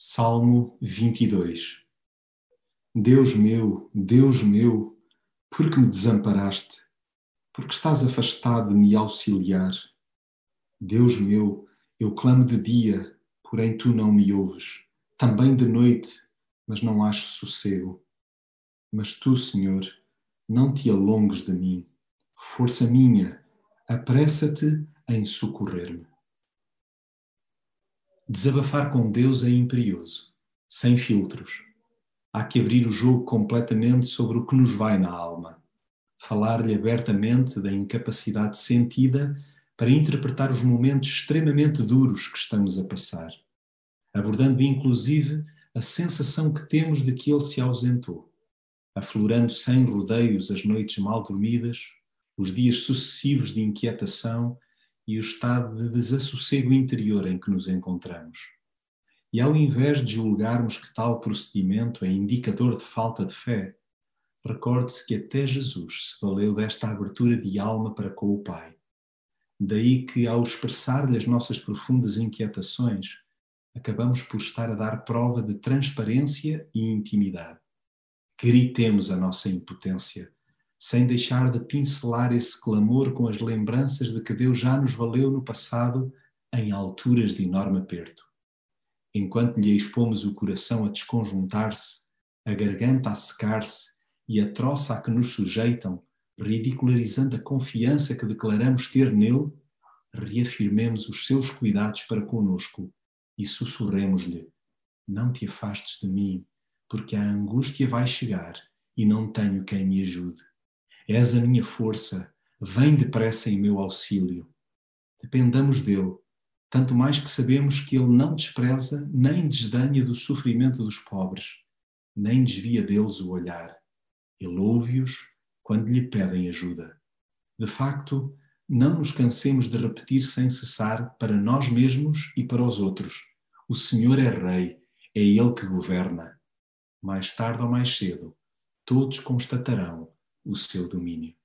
Salmo 22 Deus meu, Deus meu, por que me desamparaste? Porque estás afastado de me auxiliar? Deus meu, eu clamo de dia, porém tu não me ouves. Também de noite, mas não acho sossego. Mas tu, Senhor, não te alongues de mim. Força minha, apressa-te em socorrer-me. Desabafar com Deus é imperioso, sem filtros. Há que abrir o jogo completamente sobre o que nos vai na alma. Falar-lhe abertamente da incapacidade sentida para interpretar os momentos extremamente duros que estamos a passar, abordando inclusive a sensação que temos de que ele se ausentou, aflorando sem rodeios as noites mal dormidas, os dias sucessivos de inquietação e o estado de desassossego interior em que nos encontramos. E ao invés de julgarmos que tal procedimento é indicador de falta de fé, recorde-se que até Jesus se valeu desta abertura de alma para com o Pai. Daí que, ao expressar-lhe as nossas profundas inquietações, acabamos por estar a dar prova de transparência e intimidade. Gritemos a nossa impotência sem deixar de pincelar esse clamor com as lembranças de que Deus já nos valeu no passado em alturas de enorme aperto. Enquanto lhe expomos o coração a desconjuntar-se, a garganta a secar-se e a troça a que nos sujeitam, ridicularizando a confiança que declaramos ter nele, reafirmemos os seus cuidados para conosco e sussurremos-lhe: Não te afastes de mim, porque a angústia vai chegar e não tenho quem me ajude. És a minha força, vem depressa em meu auxílio. Dependamos dele, tanto mais que sabemos que ele não despreza nem desdenha do sofrimento dos pobres, nem desvia deles o olhar. Ele ouve-os quando lhe pedem ajuda. De facto, não nos cansemos de repetir sem cessar para nós mesmos e para os outros: o Senhor é Rei, é Ele que governa. Mais tarde ou mais cedo, todos constatarão o seu domínio.